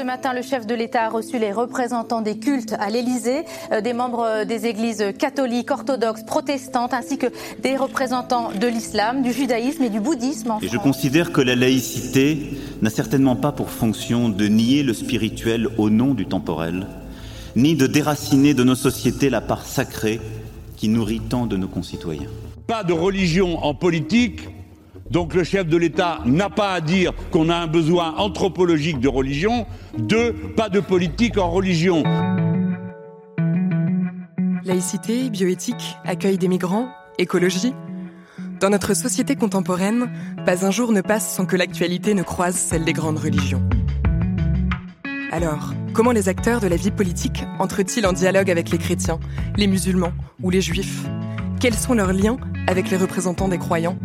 Ce matin, le chef de l'État a reçu les représentants des cultes à l'Élysée, euh, des membres des églises catholiques, orthodoxes, protestantes, ainsi que des représentants de l'islam, du judaïsme et du bouddhisme. et je considère que la laïcité n'a certainement pas pour fonction de nier le spirituel au nom du temporel, ni de déraciner de nos sociétés la part sacrée qui nourrit tant de nos concitoyens. Pas de religion en politique, donc le chef de l'État n'a pas à dire qu'on a un besoin anthropologique de religion. Deux, pas de politique en religion. Laïcité, bioéthique, accueil des migrants, écologie. Dans notre société contemporaine, pas un jour ne passe sans que l'actualité ne croise celle des grandes religions. Alors, comment les acteurs de la vie politique entrent-ils en dialogue avec les chrétiens, les musulmans ou les juifs? Quels sont leurs liens avec les représentants des croyants?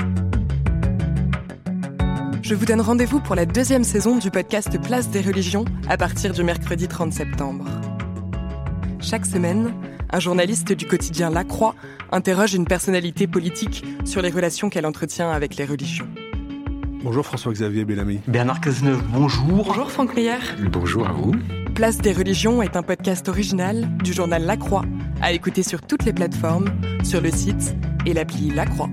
Je vous donne rendez-vous pour la deuxième saison du podcast Place des religions à partir du mercredi 30 septembre. Chaque semaine, un journaliste du quotidien La Croix interroge une personnalité politique sur les relations qu'elle entretient avec les religions. Bonjour François-Xavier Bellamy. Bernard Cazeneuve, bonjour. Bonjour Franck Meyer. Bonjour à vous. Place des religions est un podcast original du journal La Croix, à écouter sur toutes les plateformes, sur le site et l'appli La Croix.